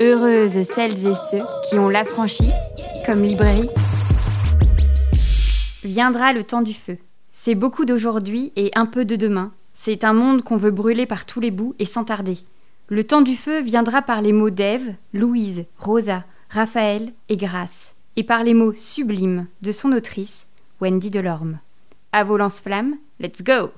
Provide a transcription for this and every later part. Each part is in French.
Heureuses celles et ceux qui ont l'affranchi, comme librairie. Viendra le temps du feu. C'est beaucoup d'aujourd'hui et un peu de demain. C'est un monde qu'on veut brûler par tous les bouts et sans tarder. Le temps du feu viendra par les mots d'Ève, Louise, Rosa, Raphaël et Grace, et par les mots sublimes de son autrice, Wendy Delorme. À vos lance-flammes, let's go!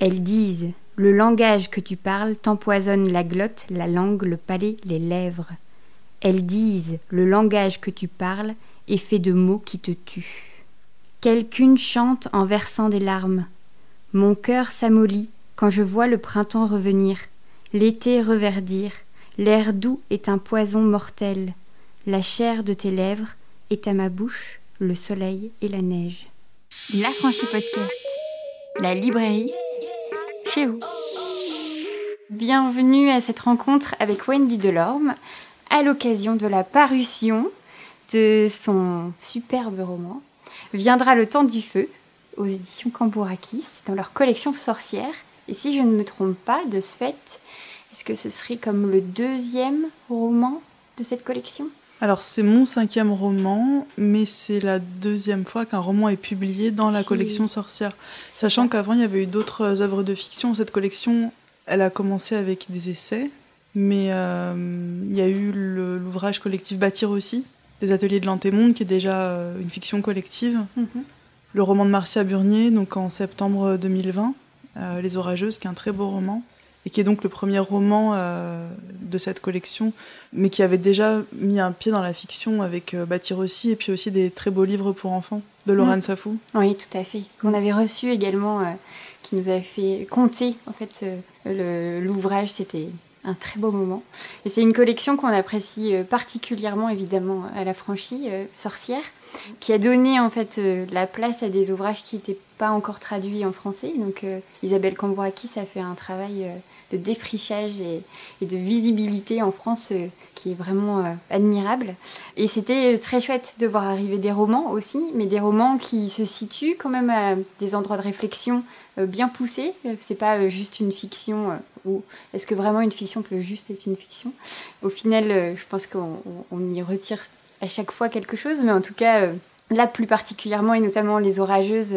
Elles disent Le langage que tu parles t'empoisonne la glotte, la langue, le palais, les lèvres. Elles disent Le langage que tu parles est fait de mots qui te tuent. Quelqu'une chante en versant des larmes. Mon cœur s'amollit quand je vois le printemps revenir, l'été reverdir. L'air doux est un poison mortel. La chair de tes lèvres est à ma bouche le soleil et la neige. L'affranchi podcast. La librairie Bienvenue à cette rencontre avec Wendy Delorme à l'occasion de la parution de son superbe roman Viendra le temps du feu aux éditions Cambourakis dans leur collection sorcière. Et si je ne me trompe pas, de ce fait, est-ce que ce serait comme le deuxième roman de cette collection? Alors c'est mon cinquième roman, mais c'est la deuxième fois qu'un roman est publié dans la collection Sorcière. Sachant qu'avant il y avait eu d'autres œuvres de fiction. Cette collection, elle a commencé avec des essais, mais euh, il y a eu l'ouvrage collectif Bâtir aussi, des ateliers de l'Antémonde, qui est déjà euh, une fiction collective. Mhm. Le roman de Marcia Burnier, donc en septembre 2020, euh, Les Orageuses, qui est un très beau roman et qui est donc le premier roman euh, de cette collection, mais qui avait déjà mis un pied dans la fiction avec euh, Bâtir aussi, et puis aussi des très beaux livres pour enfants de Laurent mm. Safou. Oui, tout à fait. Qu'on avait reçu également, euh, qui nous avait fait compter en fait l'ouvrage. C'était un très beau moment. Et c'est une collection qu'on apprécie particulièrement évidemment à la franchise Sorcière, qui a donné en fait la place à des ouvrages qui n'étaient pas encore traduits en français. Donc Isabelle Cambourakis a fait un travail de défrichage et, de visibilité en France euh, qui est vraiment euh, admirable. Et c'était euh, très chouette de voir arriver des romans aussi, mais des romans qui se situent quand même à des endroits de réflexion bien poussés. C'est pas juste une fiction ou est-ce que vraiment une fiction peut juste être une fiction? Au final, je pense qu'on y retire à chaque fois quelque chose, mais en tout cas, là plus particulièrement et notamment les orageuses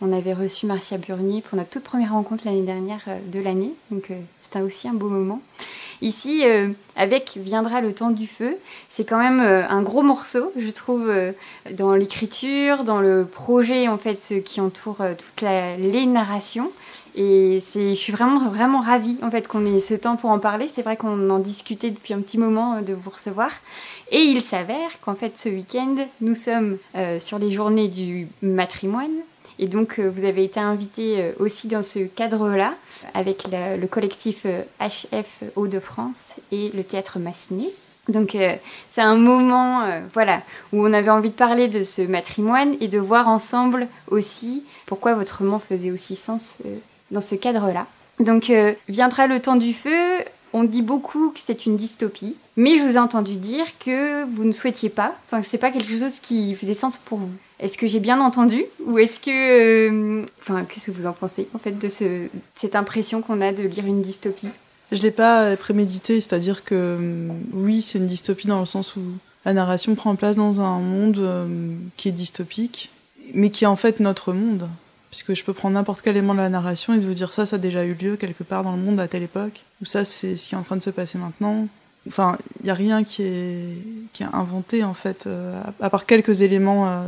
on avait reçu Marcia Burnier pour notre toute première rencontre l'année dernière euh, de l'année, donc euh, c'était aussi un beau moment. Ici, euh, avec Viendra le temps du feu, c'est quand même un gros morceau, je trouve, dans l'écriture, dans le projet en fait qui entoure toutes les narrations. Et je suis vraiment, vraiment ravie en fait qu'on ait ce temps pour en parler. C'est vrai qu'on en discutait depuis un petit moment de vous recevoir. Et il s'avère qu'en fait ce week-end, nous sommes sur les journées du matrimoine, et donc, euh, vous avez été invité euh, aussi dans ce cadre-là avec le collectif HF euh, Hauts-de-France et le théâtre Massenet. Donc c'est un moment voilà, où on avait envie de parler de ce matrimoine et de voir ensemble aussi pourquoi votre roman faisait aussi sens dans ce cadre-là. Donc viendra le temps du feu, on dit beaucoup que c'est une dystopie, mais je vous ai entendu dire que vous ne souhaitiez pas, enfin que c'est pas quelque chose qui faisait sens pour vous. Est-ce que j'ai bien entendu Ou est-ce que... Euh, enfin, qu'est-ce que vous en pensez, en fait, de ce, cette impression qu'on a de lire une dystopie? Je ne l'ai pas prémédité, c'est-à-dire que euh, oui, c'est une dystopie dans le sens où la narration prend place dans un monde euh, qui est dystopique, mais qui est en fait notre monde. Puisque je peux prendre n'importe quel élément de la narration et vous dire ça, ça a déjà eu lieu quelque part dans le monde à telle époque, ou ça, c'est ce qui est en train de se passer maintenant. Enfin, il n'y a rien qui est inventé, en fait, à part quelques éléments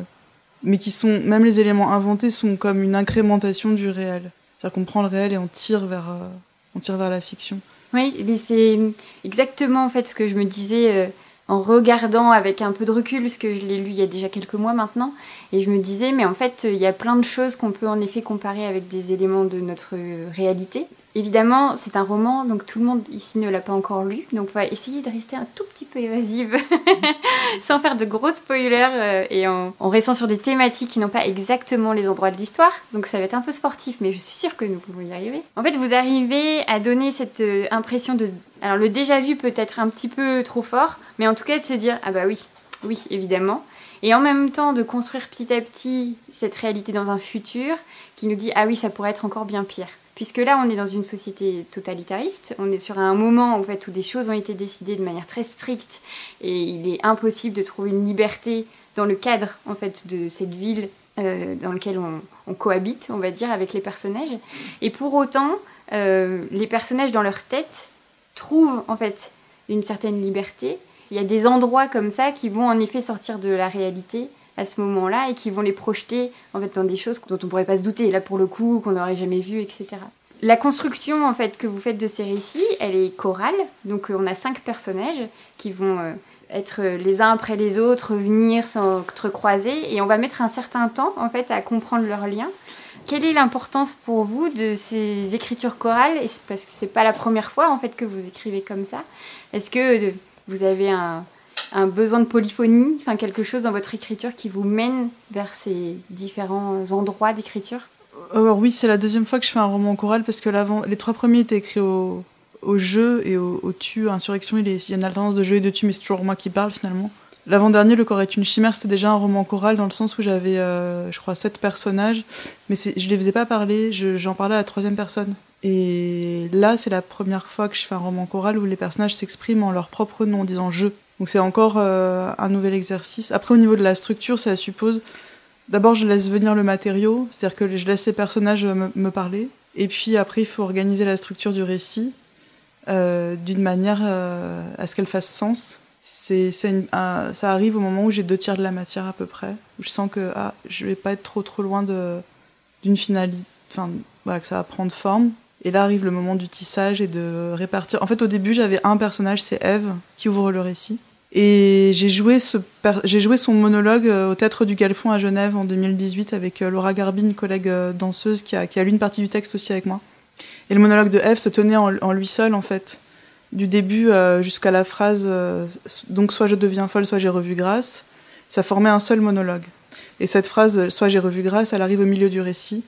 mais qui sont, même les éléments inventés sont comme une incrémentation du réel. C'est-à-dire qu'on prend le réel et on tire vers, euh, on tire vers la fiction. Oui, mais c'est exactement en fait ce que je me disais euh, en regardant avec un peu de recul, parce que je l'ai lu il y a déjà quelques mois maintenant, et je me disais, mais en fait, il y a plein de choses qu'on peut en effet comparer avec des éléments de notre réalité. Évidemment, c'est un roman, donc tout le monde ici ne l'a pas encore lu, donc on va essayer de rester un tout petit peu évasive, sans faire de gros spoilers euh, et en, restant sur des thématiques qui n'ont pas exactement les endroits de l'histoire. Donc ça va être un peu sportif, mais je suis sûre que nous pouvons y arriver. En fait, vous arrivez à donner cette euh, impression de... Alors le déjà vu peut être un petit peu trop fort, mais en tout cas de se dire, ah bah oui, oui, évidemment. Et en même temps de construire petit à petit cette réalité dans un futur qui nous dit, ah oui, ça pourrait être encore bien pire. Puisque là on est dans une société totalitariste, on est sur un moment où des choses ont été décidées de manière très stricte et il est impossible de trouver une liberté dans le cadre en fait de cette ville euh, dans laquelle on, cohabite, on va dire, avec les personnages. Et pour autant, euh, les personnages dans leur tête trouvent en fait une certaine liberté. Il y a des endroits comme ça qui vont en effet sortir de la réalité à ce moment-là et qui vont les projeter en fait dans des choses dont on pourrait pas se douter là pour le coup qu'on n'aurait jamais vu etc. La construction en fait que vous faites de ces récits, elle est chorale. Donc euh, on a cinq personnages qui vont euh, être les uns après les autres, venir s'entrecroiser et on va mettre un certain temps en fait à comprendre leurs liens. Quelle est l'importance pour vous de ces écritures chorales? Parce que c'est pas la première fois en fait que vous écrivez comme ça. Est-ce que vous avez un, un besoin de polyphonie, enfin quelque chose dans votre écriture qui vous mène vers ces différents endroits d'écriture? Alors oui, c'est la deuxième fois que je fais un roman choral parce que les trois premiers étaient écrits au, jeu et au, tu, insurrection. Il, y a une alternance de jeu et de tu, mais c'est toujours moi qui parle finalement. L'avant-dernier, Le corps est une chimère, c'était déjà un roman choral dans le sens où j'avais, euh, je crois, sept personnages, mais je les faisais pas parler, j'en parlais à la troisième personne. Et là, c'est la première fois que je fais un roman choral où les personnages s'expriment en leur propre nom, en disant je. Donc c'est encore euh, un nouvel exercice. Après, au niveau de la structure, ça suppose. D'abord, je laisse venir le matériau, c'est-à-dire que je laisse les personnages me, parler. Et puis après, il faut organiser la structure du récit euh, d'une manière euh, à ce qu'elle fasse sens. C'est, ça arrive au moment où j'ai deux tiers de la matière à peu près, où je sens que ah, je vais pas être trop trop loin de, d'une finalité, enfin voilà, que ça va prendre forme. Et là arrive le moment du tissage et de répartir. En fait, au début, j'avais un personnage, c'est Eve, qui ouvre le récit. Et j'ai joué, joué son monologue euh, au Théâtre du Galfond à Genève en 2018 avec euh, Laura Garbi, une collègue euh, danseuse qui a, qui a lu une partie du texte aussi avec moi. Et le monologue de Eve se tenait en, lui seul, en fait. Du début jusqu'à la phrase Donc, soit je deviens folle, soit j'ai revu grâce. Ça formait un seul monologue. Et cette phrase, soit j'ai revu grâce, elle arrive au milieu du récit.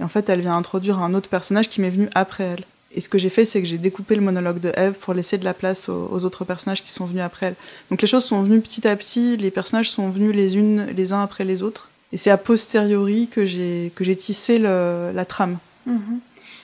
Et en fait, elle vient introduire un autre personnage qui m'est venu après elle. Et ce que j'ai fait, c'est que j'ai découpé le monologue de Eve pour laisser de la place aux, autres personnages qui sont venus après elle. Donc les choses sont venues petit à petit, les personnages sont venus les unes les uns après les autres. Et c'est a posteriori que j'ai que j'ai tissé la trame. Mhm.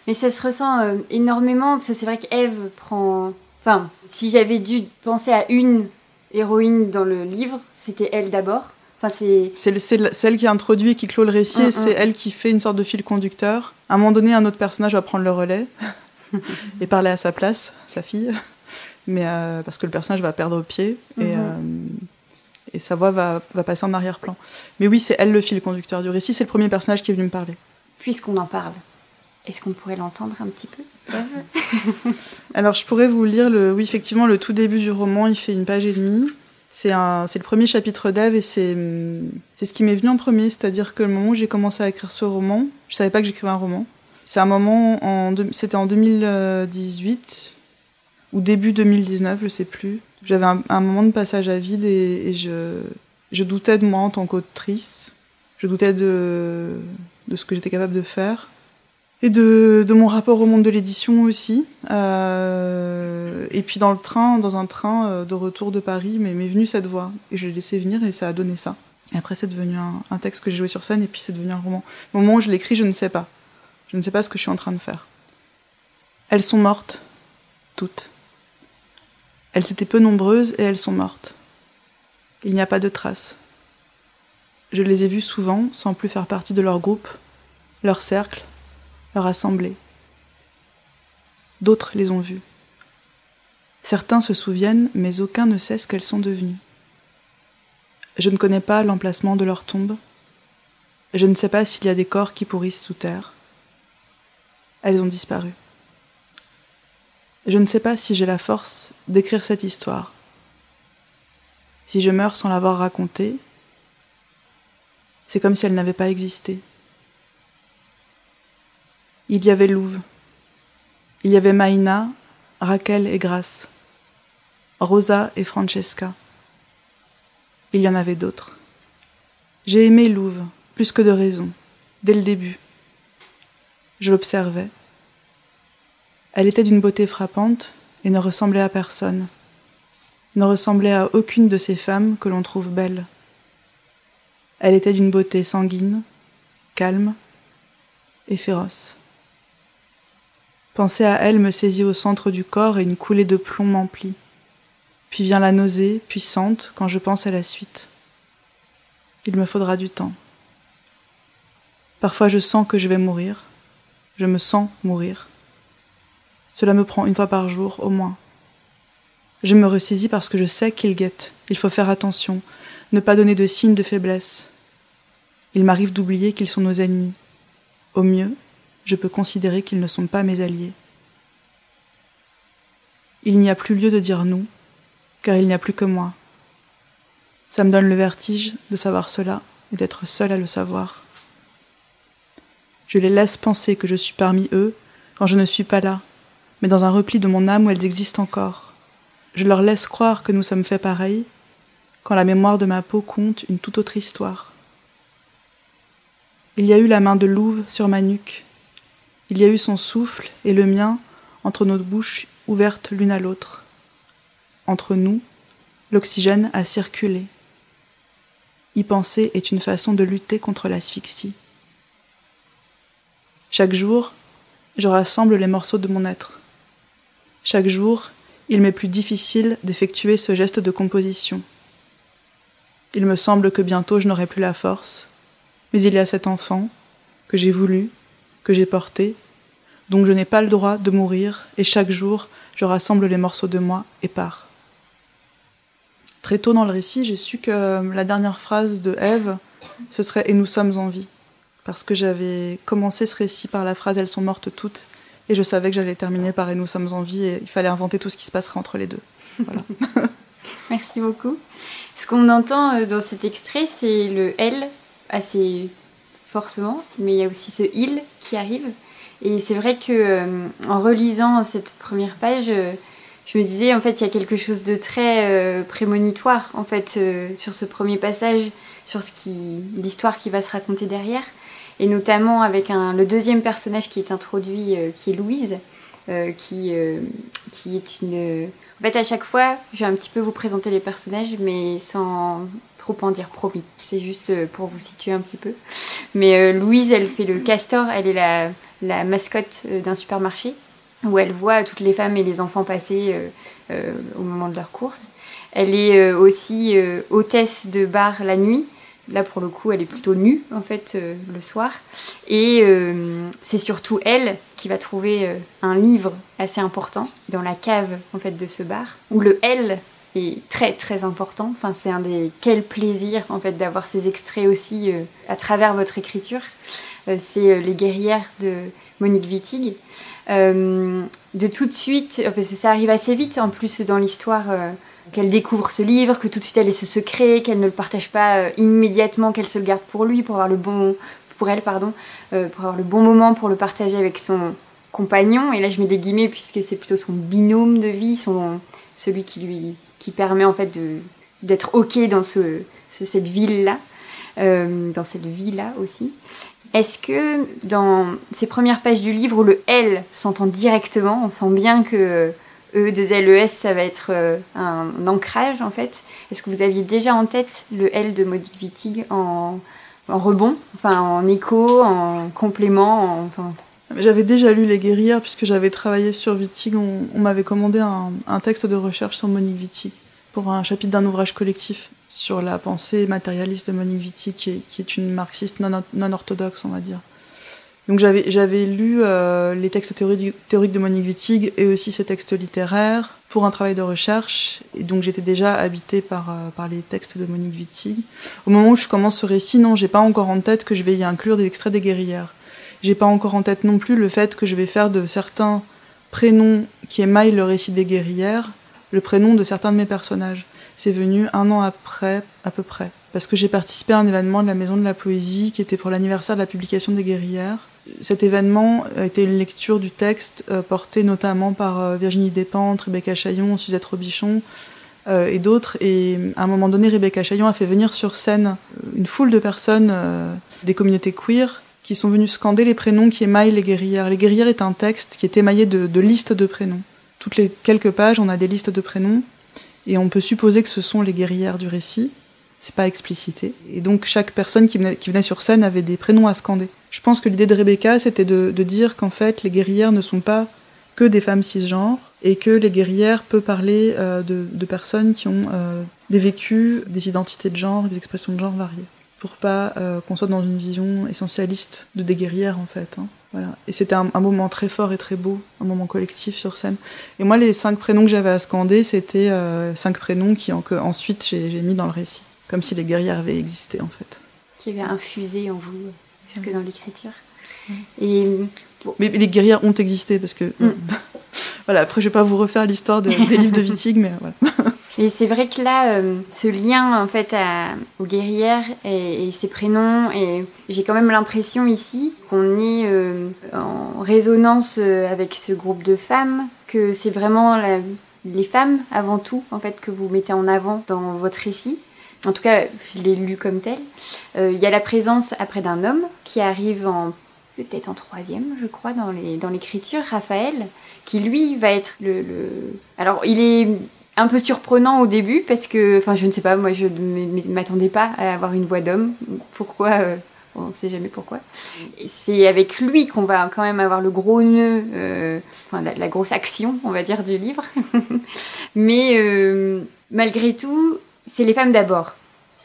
Mais ça se ressent euh, énormément parce que c'est vrai qu'Eve prend. Enfin, si j'avais dû penser à une héroïne dans le livre, c'était elle d'abord c'est celle qui introduit et qui clôt le récit, mm, c'est mm. elle qui fait une sorte de fil conducteur. À un moment donné, un autre personnage va prendre le relais et parler à sa place, sa fille, mais euh, parce que le personnage va perdre pied et, mm-hmm. euh, et sa voix va, va passer en arrière-plan. Mais oui, c'est elle le fil conducteur du récit, c'est le premier personnage qui est venu me parler. Puisqu'on en parle, est-ce qu'on pourrait l'entendre un petit peu? Alors, je pourrais vous lire, le, oui, effectivement, le tout début du roman, il fait une page et demie. C'est le premier chapitre d'Ève et c'est ce qui m'est venu en premier, c'est-à-dire que le moment où j'ai commencé à écrire ce roman, je savais pas que j'écrivais un roman. C'est un moment, en, c'était en 2018 ou début 2019, je sais plus. J'avais un, moment de passage à vide et, je, je, doutais de moi en tant qu'autrice. Je doutais de, de ce que j'étais capable de faire et de, mon rapport au monde de l'édition aussi. Euh, et puis dans le train, dans un train euh, de retour de Paris, m'est venue cette voix. Et je l'ai laissé venir et ça a donné ça. Et après, c'est devenu un, un, texte que j'ai joué sur scène et puis c'est devenu un roman. Au moment où je l'écris, je ne sais pas. Je ne sais pas ce que je suis en train de faire. Elles sont mortes, toutes. Elles étaient peu nombreuses et elles sont mortes. Il n'y a pas de traces. Je les ai vues souvent sans plus faire partie de leur groupe, leur cercle, leur assemblée. D'autres les ont vues. Certains se souviennent, mais aucun ne sait ce qu'elles sont devenues. Je ne connais pas l'emplacement de leur tombe. Je ne sais pas s'il y a des corps qui pourrissent sous terre. Elles ont disparu. Je ne sais pas si j'ai la force d'écrire cette histoire. Si je meurs sans l'avoir racontée, c'est comme si elle n'avait pas existé. Il y avait Louve. Il y avait Maïna, Raquel et Grace. Rosa et Francesca. Il y en avait d'autres. J'ai aimé Louve, plus que de raison, dès le début. Je l'observais. Elle était d'une beauté frappante et ne ressemblait à personne, ne ressemblait à aucune de ces femmes que l'on trouve belles. Elle était d'une beauté sanguine, calme et féroce. Penser à elle me saisit au centre du corps et une coulée de plomb m'emplit. Puis vient la nausée, puissante, quand je pense à la suite. Il me faudra du temps. Parfois je sens que je vais mourir. Je me sens mourir. Cela me prend une fois par jour au moins. Je me ressaisis parce que je sais qu'il guette. Il faut faire attention, ne pas donner de signes de faiblesse. Il m'arrive d'oublier qu'ils sont nos ennemis. Au mieux, je peux considérer qu'ils ne sont pas mes alliés. Il n'y a plus lieu de dire nous, car il n'y a plus que moi. Ça me donne le vertige de savoir cela et d'être seul à le savoir. Je les laisse penser que je suis parmi eux quand je ne suis pas là, mais dans un repli de mon âme où elles existent encore. Je leur laisse croire que nous sommes faits pareils, quand la mémoire de ma peau compte une toute autre histoire. Il y a eu la main de Louve sur ma nuque. Il y a eu son souffle et le mien entre nos bouches ouvertes l'une à l'autre. Entre nous, l'oxygène a circulé. Y penser est une façon de lutter contre l'asphyxie. Chaque jour, je rassemble les morceaux de mon être. Chaque jour, il m'est plus difficile d'effectuer ce geste de composition. Il me semble que bientôt je n'aurai plus la force, mais il y a cet enfant que j'ai voulu, que j'ai porté, donc je n'ai pas le droit de mourir, et chaque jour je rassemble les morceaux de moi et pars. Très tôt dans le récit, j'ai su que la dernière phrase de Ève, ce serait Et nous sommes en vie. Parce que j'avais commencé ce récit par la phrase Elles sont mortes toutes, et je savais que j'allais terminer par Et nous sommes en vie, et il fallait inventer tout ce qui se passerait entre les deux. Voilà. Merci beaucoup. Ce qu'on entend euh, dans cet extrait, c'est le L assez forcément, mais il y a aussi ce il qui arrive. Et c'est vrai que euh, en relisant cette première page, euh, je me disais en fait il y a quelque chose de très prémonitoire en fait sur ce premier passage, sur ce qui l'histoire qui va se raconter derrière, et notamment avec le deuxième personnage qui est introduit, qui est Louise, qui qui est une en fait, à chaque fois, je vais un petit peu vous présenter les personnages, mais sans trop en dire promis. C'est juste euh, pour vous situer un petit peu. Mais euh, Louise, elle fait le castor, elle est la, la mascotte euh, d'un supermarché, où elle voit toutes les femmes et les enfants passer au moment de leur course. Elle est aussi hôtesse de bar la nuit, Là, pour le coup, elle est plutôt nue, en fait, le soir. Et c'est surtout elle qui va trouver un livre assez important dans la cave, en fait, de ce bar, où le L est très, très important. Enfin, c'est un des... Quel plaisir, en fait, d'avoir ces extraits aussi à travers votre écriture. c'est Les guerrières de Monique Wittig. de tout de suite, parce que ça arrive assez vite, en plus, dans l'histoire qu'elle découvre ce livre, que tout de suite elle ait ce secret, qu'elle ne le partage pas euh, immédiatement, qu'elle se le garde pour lui, pour avoir le bon, pour elle pardon, euh, pour avoir le bon moment pour le partager avec son compagnon. Et là je mets des guillemets puisque c'est plutôt son binôme de vie, son celui qui lui qui permet en fait d'être ok dans ce, cette ville là, euh, dans cette vie là aussi. Est-ce que dans ces premières pages du livre où le L s'entend directement, on sent bien que E de LES, ça va être euh, un ancrage en fait? Est-ce que vous aviez déjà en tête le L de Modic Wittig en, rebond, enfin en écho, en complément enfin... J'avais déjà lu Les Guerrières puisque j'avais travaillé sur Wittig. On, m'avait commandé un, texte de recherche sur Monique Wittig pour un chapitre d'un ouvrage collectif sur la pensée matérialiste de Monique Wittig qui est, une marxiste non, orthodoxe, on va dire. Donc j'avais lu euh, les textes théoriques de Monique Wittig et aussi ses textes littéraires pour un travail de recherche. Et donc j'étais déjà habitée par, euh, par les textes de Monique Wittig. Au moment où je commence ce récit, non, j'ai pas encore en tête que je vais y inclure des extraits des guerrières. J'ai pas encore en tête non plus le fait que je vais faire de certains prénoms qui émaillent le récit des guerrières le prénom de certains de mes personnages. C'est venu un an après, à peu près. Parce que j'ai participé à un événement de la Maison de la Poésie qui était pour l'anniversaire de la publication des guerrières cet événement a été une lecture du texte euh, porté notamment par euh, Virginie Despentes, Rebecca Chaillon, Suzette Robichon euh, et d'autres. Et à un moment donné, Rebecca Chaillon a fait venir sur scène une foule de personnes des communautés queer qui sont venues scander les prénoms qui émaillent les guerrières. Les guerrières est un texte qui est émaillé de, listes de prénoms. Toutes les quelques pages, on a des listes de prénoms et on peut supposer que ce sont les guerrières du récit c'est pas explicité. Et donc chaque personne qui venait, qui venait, sur scène avait des prénoms à scander. Je pense que l'idée de Rebecca, c'était de, dire qu'en fait, les guerrières ne sont pas que des femmes cisgenres et que les guerrières peuvent parler euh, de, personnes qui ont euh, des vécus, des identités de genre, des expressions de genre variées. Pour pas euh, qu'on soit dans une vision essentialiste de des guerrières en fait. Hein. Voilà. Et c'était un, moment très fort et très beau, un moment collectif sur scène. Et moi, les cinq prénoms que j'avais à scander, c'était cinq prénoms qui en, que ensuite j'ai mis dans le récit, comme si les guerrières avaient existé en fait. Qui avaient infusé en vous jusque dans l'écriture. Et mais les guerrières ont existé parce que. Mm. voilà, après, je vais pas vous refaire l'histoire des livres de Wittig, mais voilà. Et c'est vrai que là, euh, ce lien en fait aux guerrières et, ses prénoms, et j'ai quand même l'impression ici qu'on est euh, en résonance euh, avec ce groupe de femmes, que c'est vraiment les femmes avant tout en fait que vous mettez en avant dans votre récit. En tout cas, je l'ai lu comme tel. Il y a la présence après d'un homme qui arrive en peut-être en troisième, je crois, dans, les, dans l'écriture, Raphaël, qui lui va être le, Alors, il est un peu surprenant au début parce que, enfin, je ne sais pas, moi, je ne m'attendais pas à avoir une voix d'homme. Pourquoi euh, On ne sait jamais pourquoi. C'est avec lui qu'on va quand même avoir le gros nœud, euh, la, grosse action, on va dire, du livre. Mais euh, malgré tout, c'est les femmes d'abord.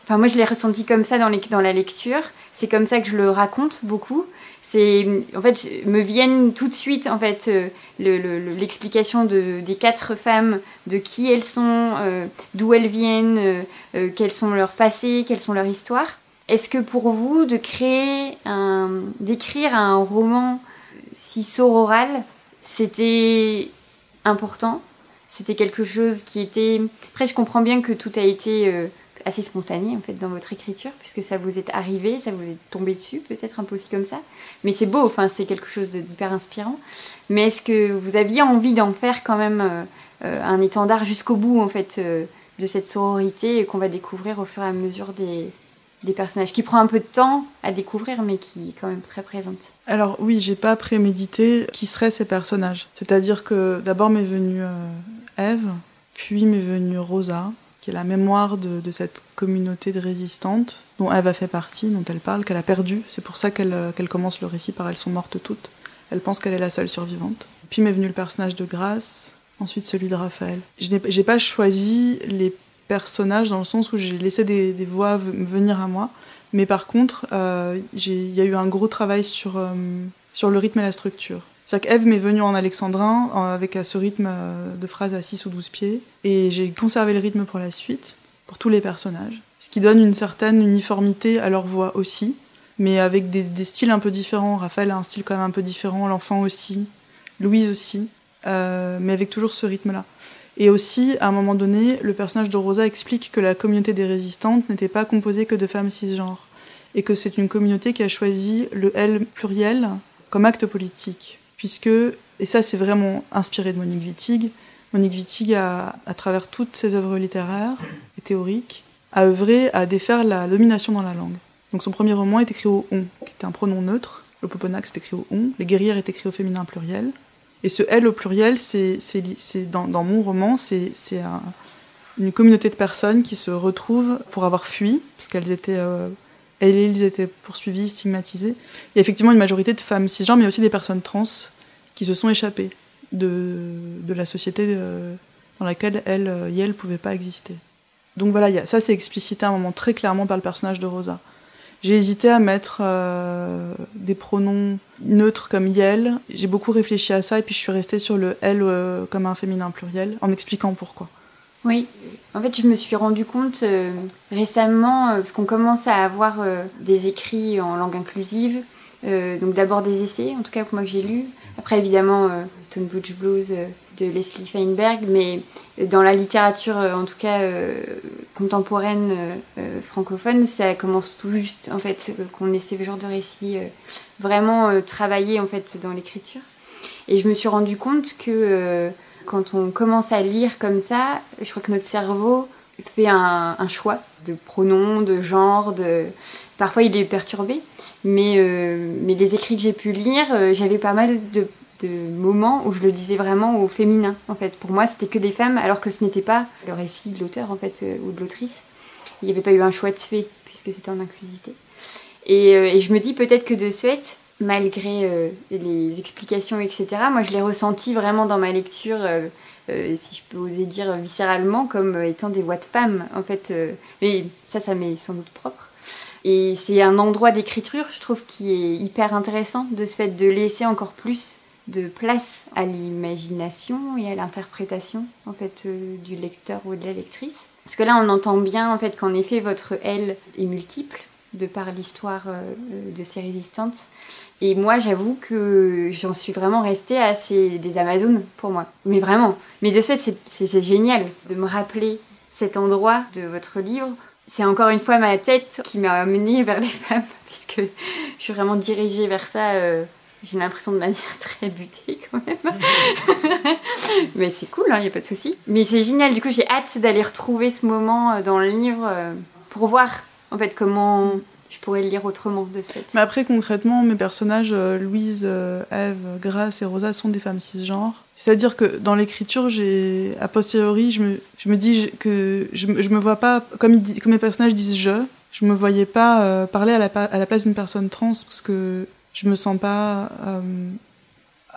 Enfin, moi, je l'ai ressenti comme ça dans, les, dans la lecture. C'est comme ça que je le raconte beaucoup en fait me viennent tout de suite en fait euh, l'explication de, des quatre femmes de qui elles sont euh, d'où elles viennent euh, quels sont leurs passés quelles sont leurs histoires. Est-ce que pour vous de créer d'écrire un roman si sororal c'était important? C'était quelque chose qui était après je comprends bien que tout a été assez spontané en fait dans votre écriture puisque ça vous est arrivé, ça vous est tombé dessus peut-être un peu aussi comme ça. Mais c'est beau, enfin c'est quelque chose d'hyper inspirant. Mais est-ce que vous aviez envie d'en faire quand même euh, euh, un étendard jusqu'au bout en fait euh, de cette sororité qu'on va découvrir au fur et à mesure des, des personnages qui prend un peu de temps à découvrir mais qui est quand même très présente? Alors oui, j'ai pas prémédité qui seraient ces personnages. C'est-à-dire que d'abord m'est venue Eve, puis m'est venue Rosa, qui est la mémoire de, cette communauté de résistantes dont Eve a fait partie, dont elle parle, qu'elle a perdue. C'est pour ça qu'elle commence le récit par Elles sont mortes toutes. Elle pense qu'elle est la seule survivante. Puis m'est venu le personnage de Grâce, ensuite celui de Raphaël. Je n'ai pas choisi les personnages dans le sens où j'ai laissé des, voix venir à moi, mais par contre, euh, il y a eu un gros travail sur, euh, sur le rythme et la structure. C'est-à-dire qu'Eve m'est venue en alexandrin avec ce rythme euh, de phrases à 6 ou 12 pieds, et j'ai conservé le rythme pour la suite, pour tous les personnages, ce qui donne une certaine uniformité à leur voix aussi, mais avec des, styles un peu différents. Raphaël a un style quand même un peu différent, l'enfant aussi, Louise aussi, euh, mais avec toujours ce rythme-là. Et aussi, à un moment donné, le personnage de Rosa explique que la communauté des résistantes n'était pas composée que de femmes cisgenres, et que c'est une communauté qui a choisi le L pluriel comme acte politique puisque, et ça c'est vraiment inspiré de Monique Wittig, Monique Wittig, a, à travers toutes ses œuvres littéraires et théoriques, a œuvré à défaire la domination dans la langue. Donc son premier roman est écrit au on, qui était un pronom neutre. Le Poponac, c'est écrit au on. Les guerrières est écrit au féminin pluriel. Et ce elle au pluriel, c'est, dans, dans, mon roman, c'est, une communauté de personnes qui se retrouvent pour avoir fui, parce qu'elles étaient euh, elles ils étaient poursuivis, stigmatisés. Il y a effectivement une majorité de femmes cisgenres, mais aussi des personnes trans qui se sont échappées de, la société euh, dans laquelle elles euh, et elles ne pouvaient pas exister. Donc voilà, ça c'est explicité à un moment très clairement par le personnage de Rosa. J'ai hésité à mettre euh, des pronoms neutres comme Yel. J'ai beaucoup réfléchi à ça et puis je suis restée sur le elle comme un féminin pluriel en expliquant pourquoi. Oui, en fait, je me suis rendu compte euh, récemment, euh, parce qu'on commence à avoir euh, des écrits en langue inclusive, donc d'abord des essais, en tout cas pour moi que j'ai lu. Après, évidemment, Stone Butch Blues de Leslie Feinberg, mais dans la littérature, en tout cas contemporaine francophone, ça commence tout juste, en fait, qu'on ait ce genre de récits vraiment travaillés, en fait, dans l'écriture. Et je me suis rendu compte que quand on commence à lire comme ça, je crois que notre cerveau fait un, choix de pronoms, de genre, de... parfois il est perturbé, mais, euh, les écrits que j'ai pu lire, euh, j'avais pas mal de, moments où je le disais vraiment au féminin. En fait, pour moi, c'était que des femmes, alors que ce n'était pas le récit de l'auteur en fait euh, ou de l'autrice. Il n'y avait pas eu un choix de fait puisque c'était en inclusivité. Et, et, je me dis peut-être que de ce fait, malgré les explications, etc., moi je l'ai ressenti vraiment dans ma lecture, si je peux oser dire viscéralement, comme étant des voix de femmes, en fait. mais ça, ça m'est sans doute propre. Et c'est un endroit d'écriture, je trouve, qui est hyper intéressant, de ce fait de laisser encore plus de place à l'imagination et à l'interprétation en fait euh, du lecteur ou de la lectrice. Parce que là, on entend bien en fait qu'en effet votre elle est multiple de par l'histoire euh, de ces résistantes. Et moi, j'avoue que j'en suis vraiment restée à ces, des Amazones pour moi. Mais vraiment. Mais de ce fait, c'est génial de me rappeler cet endroit de votre livre. C'est encore une fois ma tête qui m'a amenée vers les femmes, puisque je suis vraiment dirigée vers ça. Euh, j'ai l'impression de manière très butée quand même. Mais c'est cool, il hein, n'y a pas de souci. Mais c'est génial, du coup j'ai hâte d'aller retrouver ce moment euh, dans le livre pour voir en fait comment je pourrais le lire autrement de cette. Mais après concrètement, mes personnages, euh, Louise, Eve, Grace et Rosa sont des femmes cisgenres. C'est-à-dire que dans l'écriture, j'ai a posteriori, je me, je me dis que je, je me vois pas comme, mes personnages disent je. Je me voyais pas parler à la, place d'une personne trans parce que je me sens pas euh,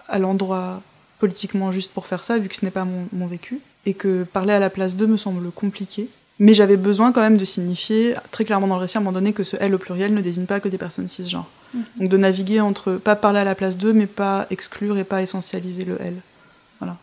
à l'endroit politiquement juste pour faire ça, vu que ce n'est pas mon, vécu, et que parler à la place d'eux me semble compliqué. Mais j'avais besoin quand même de signifier très clairement dans le récit à un moment donné que ce elle au pluriel ne désigne pas que des personnes cisgenres. Mhm. Donc de naviguer entre pas parler à la place d'eux, mais pas exclure et pas essentialiser le elle. Voilà.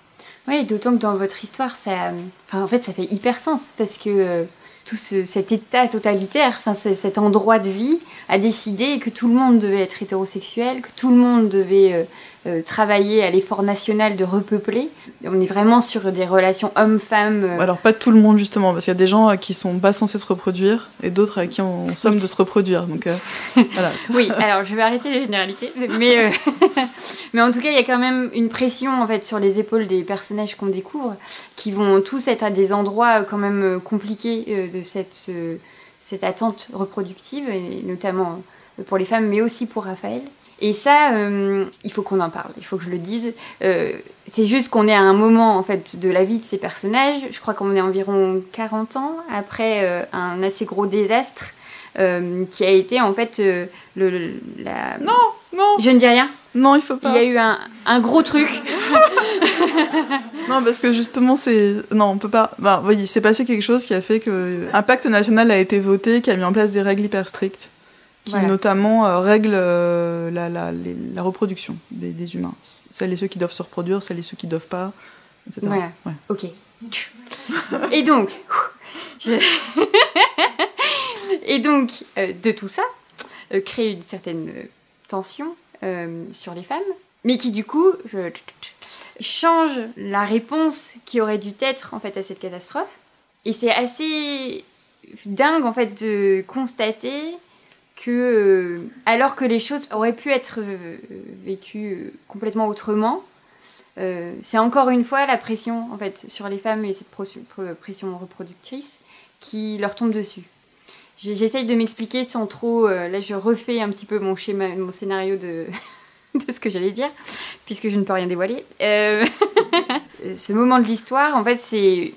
Oui, d'autant que dans votre histoire, ça, enfin, en fait, ça fait hyper sens parce que euh, tout cet état totalitaire, enfin, cet endroit de vie, a décidé que tout le monde devait être hétérosexuel, que tout le monde devait euh, euh, travailler à l'effort national de repeupler. On est vraiment sur des relations hommes-femmes. Euh. Alors pas tout le monde justement, parce qu'il y a des gens qui sont pas censés se reproduire et d'autres à qui on somme de se reproduire. Donc voilà. Oui, alors je vais arrêter les généralités, mais mais en tout cas il y a quand même une pression en fait sur les épaules des personnages qu'on découvre, qui vont tous être à des endroits quand même compliqués de cette cette attente reproductive et notamment pour les femmes, mais aussi pour Raphaël. Et ça, euh, il faut qu'on en parle, il faut que je le dise. Euh, c'est juste qu'on est à un moment en fait de la vie de ces personnages. Je crois qu'on est environ 40 ans après euh, un assez gros désastre qui a été en fait le, la... Non, non. Je ne dis rien. Non, il faut pas. Il y a eu un, un gros truc. non, parce que justement, c'est. Non, on peut pas. Bah, voyez, c'est passé quelque chose qui a fait que. Un pacte national a été voté, qui a mis en place des règles hyper strictes qui notamment euh, règle euh, la, la, la, reproduction des, des, humains. Celles et ceux qui doivent se reproduire, celles et ceux qui ne doivent pas, etc. Voilà, ok. et donc, et donc euh, de tout ça, crée une certaine tension sur les femmes, mais qui du coup change la réponse qui aurait dû être en fait à cette catastrophe. Et c'est assez dingue en fait de constater que euh, alors que les choses auraient pu être euh, vécues euh, complètement autrement, c'est encore une fois la pression en fait sur les femmes et cette pression reproductrice qui leur tombe dessus. J'essaye de m'expliquer sans trop. là, je refais un petit peu mon schéma, mon scénario de, ce que j'allais dire, puisque je ne peux rien dévoiler. ce moment de l'histoire, en fait, c'est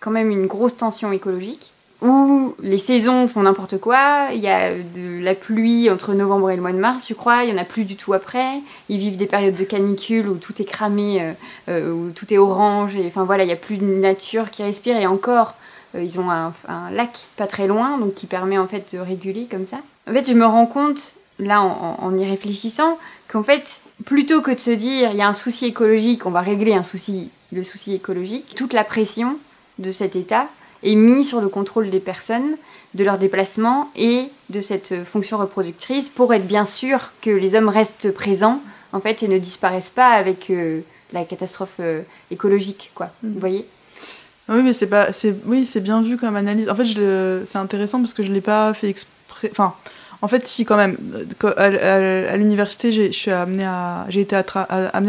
quand même une grosse tension écologique où les saisons font n'importe quoi. Il y a de la pluie entre novembre et le mois de mars, je crois. Il y en a plus du tout après. Ils vivent des périodes de canicule où tout est cramé, euh, euh, où tout est orange. Et enfin voilà, il n'y a plus de nature qui respire. Et encore, euh, ils ont un, lac pas très loin, donc qui permet en fait de réguler comme ça. En fait, je me rends compte là en, en y réfléchissant qu'en fait, plutôt que de se dire il y a un souci écologique, on va régler un souci, le souci écologique, toute la pression de cet état est mis sur le contrôle des personnes, de leur déplacement et de cette fonction reproductrice pour être bien sûr que les hommes restent présents en fait et ne disparaissent pas avec euh, la catastrophe euh, écologique quoi. Mm. Vous voyez? Oui mais c'est pas c'est oui c'est bien vu comme analyse. En fait c'est intéressant parce que je l'ai pas fait exprès. Enfin en fait, si quand même, à, l'université, j'ai été amenée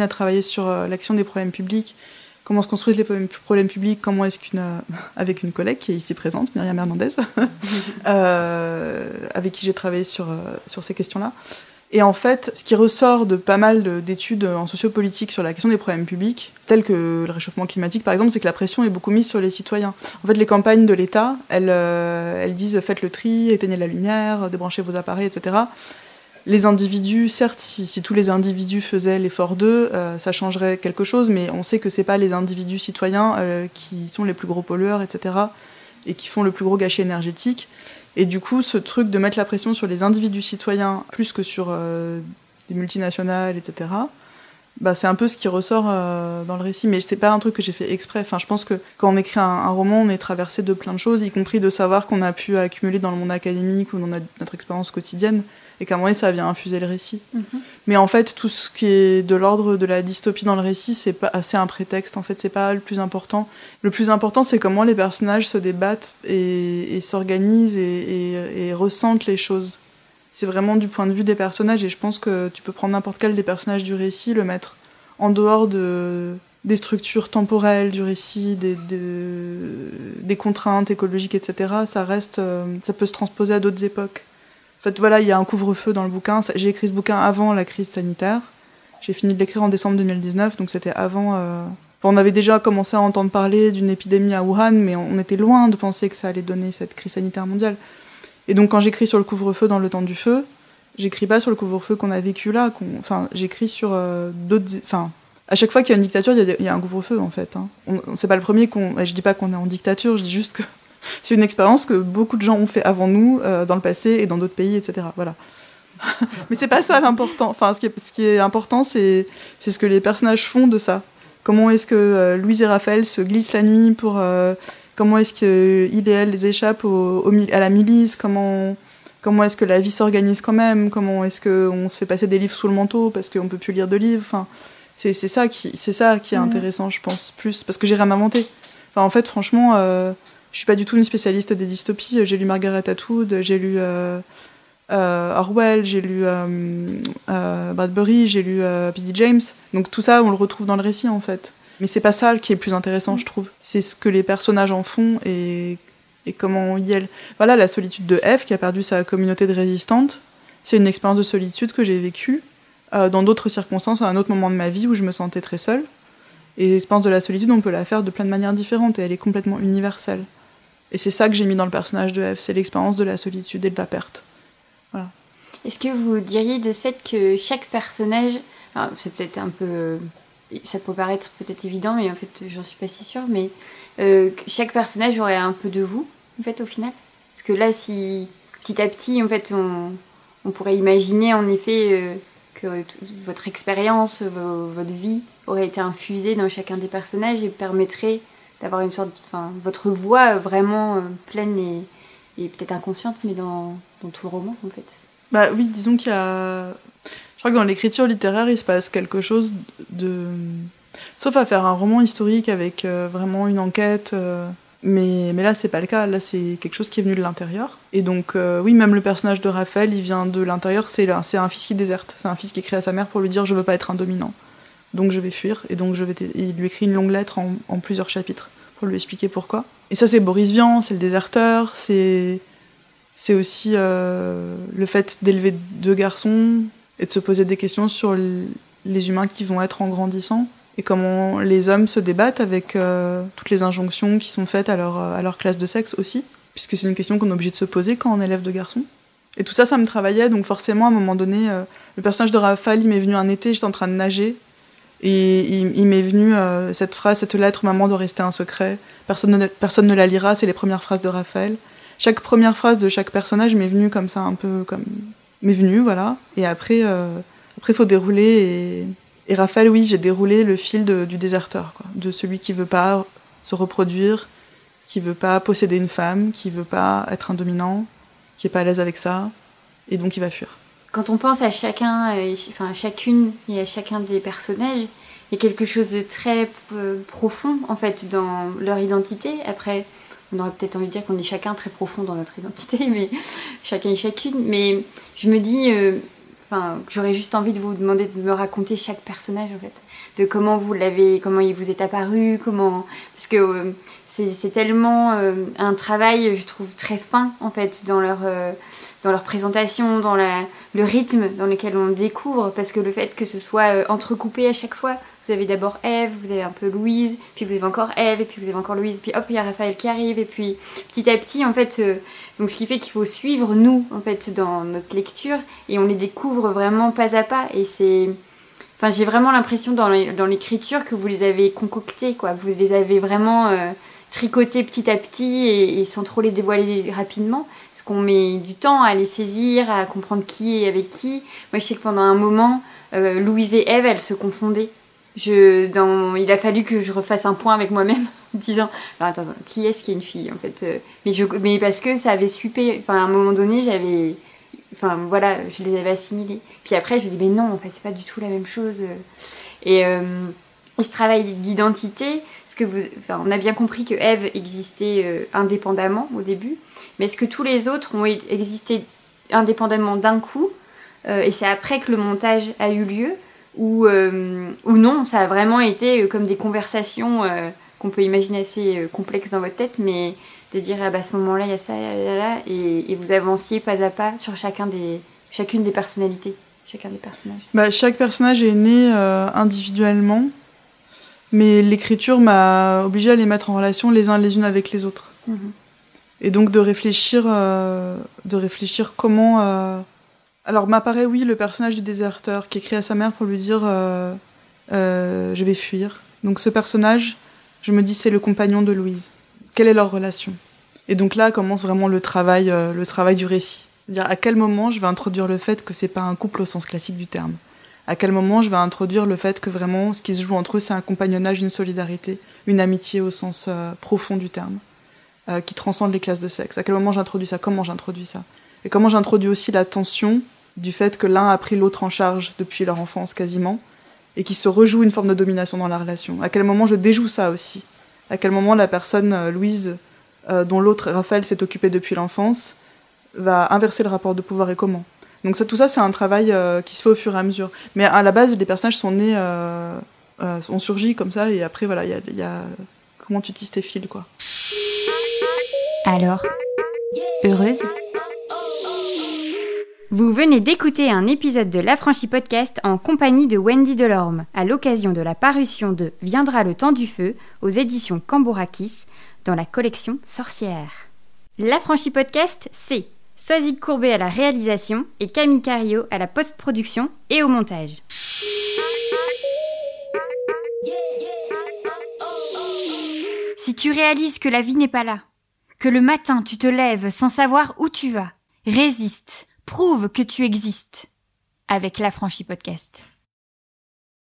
à travailler sur euh, l'action des problèmes publics comment se construisent les problèmes, publics, comment est-ce qu'une, euh, avec une collègue qui est ici présente, Myriam Hernandez, euh, avec qui j'ai travaillé sur, euh, sur ces questions-là. Et en fait, ce qui ressort de pas mal d'études en sociopolitique sur la question des problèmes publics, tels que le réchauffement climatique par exemple, c'est que la pression est beaucoup mise sur les citoyens. En fait, les campagnes de l'État, elles, elles disent faites le tri, éteignez la lumière, débranchez vos appareils, etc. les individus, certes, si, tous les individus faisaient l'effort d'eux, euh, ça changerait quelque chose, mais on sait que c'est pas les individus citoyens euh, qui sont les plus gros pollueurs, etc., et qui font le plus gros gâchis énergétique. Et du coup, ce truc de mettre la pression sur les individus citoyens plus que sur euh, des multinationales, etc., bah, c'est un peu ce qui ressort dans le récit. Mais c'est pas un truc que j'ai fait exprès. Enfin, je pense que quand on écrit un, roman, on est traversé de plein de choses, y compris de savoir qu'on a pu accumuler dans le monde académique ou dans notre expérience quotidienne et qu'à un moment ça vient infuser le récit. Mhm. Mais en fait, tout ce qui est de l'ordre de la dystopie dans le récit, c'est pas assez un prétexte. En fait, c'est pas le plus important. Le plus important, c'est comment les personnages se débattent et, s'organisent et, ressentent les choses. C'est vraiment du point de vue des personnages, et je pense que tu peux prendre n'importe quel des personnages du récit, le mettre en dehors de, des structures temporelles du récit, des, des contraintes écologiques, etc. Ça reste, euh, ça peut se transposer à d'autres époques. En fait, voilà, il y a un couvre-feu dans le bouquin. J'ai écrit ce bouquin avant la crise sanitaire. J'ai fini de l'écrire en décembre 2019, donc c'était avant. Euh, on avait déjà commencé à entendre parler d'une épidémie à Wuhan, mais on était loin de penser que ça allait donner cette crise sanitaire mondiale. Et donc, quand j'écris sur le couvre-feu dans le temps du feu, j'écris pas sur le couvre-feu qu'on a vécu là. Enfin, j'écris sur euh, d'autres. Enfin, à chaque fois qu'il y a une dictature, il y, a un couvre-feu en fait. Hein. C'est pas le premier qu'on. Je dis pas qu'on est en dictature, je dis juste que c'est une expérience que beaucoup de gens ont fait avant nous, euh, dans le passé et dans d'autres pays, etc. Voilà. Mais c'est pas ça l'important. Enfin, ce qui est, ce qui est important, c'est ce que les personnages font de ça. Comment est-ce que euh, Louise et Raphaël se glissent la nuit pour. Euh, comment est-ce qu'il et elle les échappent au, à la milice Comment, comment est-ce que la vie s'organise quand même Comment est-ce qu'on se fait passer des livres sous le manteau parce qu'on peut plus lire de livres enfin, C'est ça, qui, ça qui est mmh. intéressant, je pense, plus. Parce que j'ai rien inventé. Enfin, en fait, franchement. Je suis pas du tout une spécialiste des dystopies. J'ai lu Margaret Atwood, j'ai lu euh, euh, Orwell, j'ai lu euh, Bradbury, j'ai lu P.D. James. Donc tout ça, on le retrouve dans le récit en fait. Mais c'est pas ça qui est le plus intéressant, je trouve. C'est ce que les personnages en font et, et comment y Voilà, la solitude de F qui a perdu sa communauté de résistantes. C'est une expérience de solitude que j'ai vécue dans d'autres circonstances, à un autre moment de ma vie où je me sentais très seule. Et l'expérience de la solitude, on peut la faire de plein de manières différentes et elle est complètement universelle. Et c'est ça que j'ai mis dans le personnage de F, c'est l'expérience de la solitude et de la perte. Est-ce que vous diriez de ce fait que chaque personnage, c'est peut-être un peu, ça peut paraître peut-être évident, mais en fait j'en suis pas si sûre, mais euh, chaque personnage aurait un peu de vous, en fait au final? Parce que là, si petit à petit, en fait, on, on pourrait imaginer en effet euh, que votre expérience, votre vie aurait été infusée dans chacun des personnages et permettrait d'avoir une sorte, enfin, votre voix vraiment euh, pleine et, peut-être inconsciente, mais dans, tout le roman en fait. Bah oui, disons qu'il y a. Je crois que dans l'écriture littéraire, il se passe quelque chose de. Sauf à faire un roman historique avec euh, vraiment une enquête. Euh, mais, mais là, c'est pas le cas. Là, c'est quelque chose qui est venu de l'intérieur. Et donc, oui, même le personnage de Raphaël, il vient de l'intérieur. C'est un fils qui déserte. C'est un fils qui écrit à sa mère pour lui dire Je veux pas être un dominant donc je vais fuir. Et donc je vais il lui écrit une longue lettre en, plusieurs chapitres pour lui expliquer pourquoi. Et ça, c'est Boris Vian, c'est le déserteur, c'est c'est aussi euh, le fait d'élever deux garçons et de se poser des questions sur les humains qui vont être en grandissant et comment les hommes se débattent avec euh, toutes les injonctions qui sont faites à leur, à leur classe de sexe aussi, puisque c'est une question qu'on est obligé de se poser quand on élève deux garçons. Et tout ça, ça me travaillait, donc forcément, à un moment donné, euh, le personnage de Raphaël, il m'est venu un été, j'étais en train de nager, et il, m'est venu euh, cette phrase, cette lettre, maman doit rester un secret. Personne ne, personne ne la lira, c'est les premières phrases de Raphaël. Chaque première phrase de chaque personnage m'est venue comme ça, un peu comme. m'est venue, voilà. Et après, euh, après, faut dérouler. Et, Raphaël, oui, j'ai déroulé le fil du déserteur, quoi. De celui qui veut pas se reproduire, qui veut pas posséder une femme, qui veut pas être un dominant, qui est pas à l'aise avec ça. Et donc, il va fuir quand on pense à chacun, euh, enfin à chacune et à chacun des personnages, il y a quelque chose de très euh, profond en fait dans leur identité. Après, on aurait peut-être envie de dire qu'on est chacun très profond dans notre identité, mais chacun et chacune. Mais je me dis, euh, enfin, j'aurais juste envie de vous demander de me raconter chaque personnage en fait, de comment vous l'avez, comment il vous est apparu, comment, parce que c'est tellement un travail, je trouve, très fin en fait dans leur dans leur présentation, dans le rythme dans lequel on découvre, parce que le fait que ce soit euh, entrecoupé à chaque fois, vous avez d'abord Eve, vous avez un peu Louise, puis vous avez encore Eve, et puis vous avez encore Louise, puis hop, il y a Raphaël qui arrive, et puis petit à petit, en fait, euh, donc ce qui fait qu'il faut suivre nous, en fait, dans notre lecture, et on les découvre vraiment pas à pas, et c'est... Enfin, j'ai vraiment l'impression dans l'écriture que vous les avez concoctés, quoi, vous les avez vraiment euh, tricotés petit à petit, et, sans trop les dévoiler rapidement, qu'on met du temps à les saisir, à comprendre qui est avec qui. Moi, je sais que pendant un moment... Euh, Louise et Eve, elles se confondaient. Je, il a fallu que je refasse un point avec moi-même, disant attends, qui est-ce qui est une fille en fait euh, mais, parce que ça avait suipé, enfin à un moment donné j'avais, enfin voilà, je les avais assimilés. Puis après je me dis mais non en fait c'est pas du tout la même chose. Et, euh, ce travail d'identité, on a bien compris que Eve existait indépendamment au début, mais est-ce que tous les autres ont existé indépendamment d'un coup euh, et c'est après que le montage a eu lieu, ou, euh, non, ça a vraiment été euh, comme des conversations qu'on peut imaginer assez complexes dans votre tête, mais de dire ah bah, à ce moment-là, il y a ça, là, là, et, et, vous avanciez pas à pas sur chacun des, chacune des personnalités, chacun des personnages. Bah, chaque personnage est né individuellement, mais l'écriture m'a obligé à les mettre en relation les uns les unes avec les autres. Mhm. Et donc de réfléchir, de réfléchir comment alors m'apparaît oui le personnage du déserteur qui écrit à sa mère pour lui dire euh, euh, je vais fuir. Donc ce personnage, je me dis c'est le compagnon de Louise. Quelle est leur relation? Et donc là commence vraiment le travail, euh, le travail du récit. -dire à quel moment je vais introduire le fait que c'est pas un couple au sens classique du terme? À quel moment je vais introduire le fait que vraiment ce qui se joue entre eux c'est un compagnonnage, une solidarité, une amitié au sens profond du terme, qui transcende les classes de sexe. À quel moment j'introduis ça? Comment j'introduis ça? Et comment j'introduis aussi la tension du fait que l'un a pris l'autre en charge depuis leur enfance quasiment, et qui se rejoue une forme de domination dans la relation? À quel moment je déjoue ça aussi? À quel moment la personne, euh, Louise, euh, dont l'autre, Raphaël, s'est occupé depuis l'enfance, va inverser le rapport de pouvoir et comment? Donc tout ça, c'est un travail euh, qui se fait au fur et à mesure. Mais à la base, les personnages sont nés, ont surgi comme ça, et après, voilà, il y, y a, comment tu tisses tes fils, quoi. Alors, heureuse? Vous venez d'écouter un épisode de l'Affranchi Podcast en compagnie de Wendy Delorme, à l'occasion de la parution de Viendra le temps du feu aux éditions Cambourakis dans la collection Sorcière. L'Affranchi Podcast, c'est Soisy Courbet à la réalisation et Camille Cario à la post-production et au montage. Si tu réalises que la vie n'est pas là, que le matin tu te lèves sans savoir où tu vas, résiste Prouve que tu existes avec l'affranchi podcast.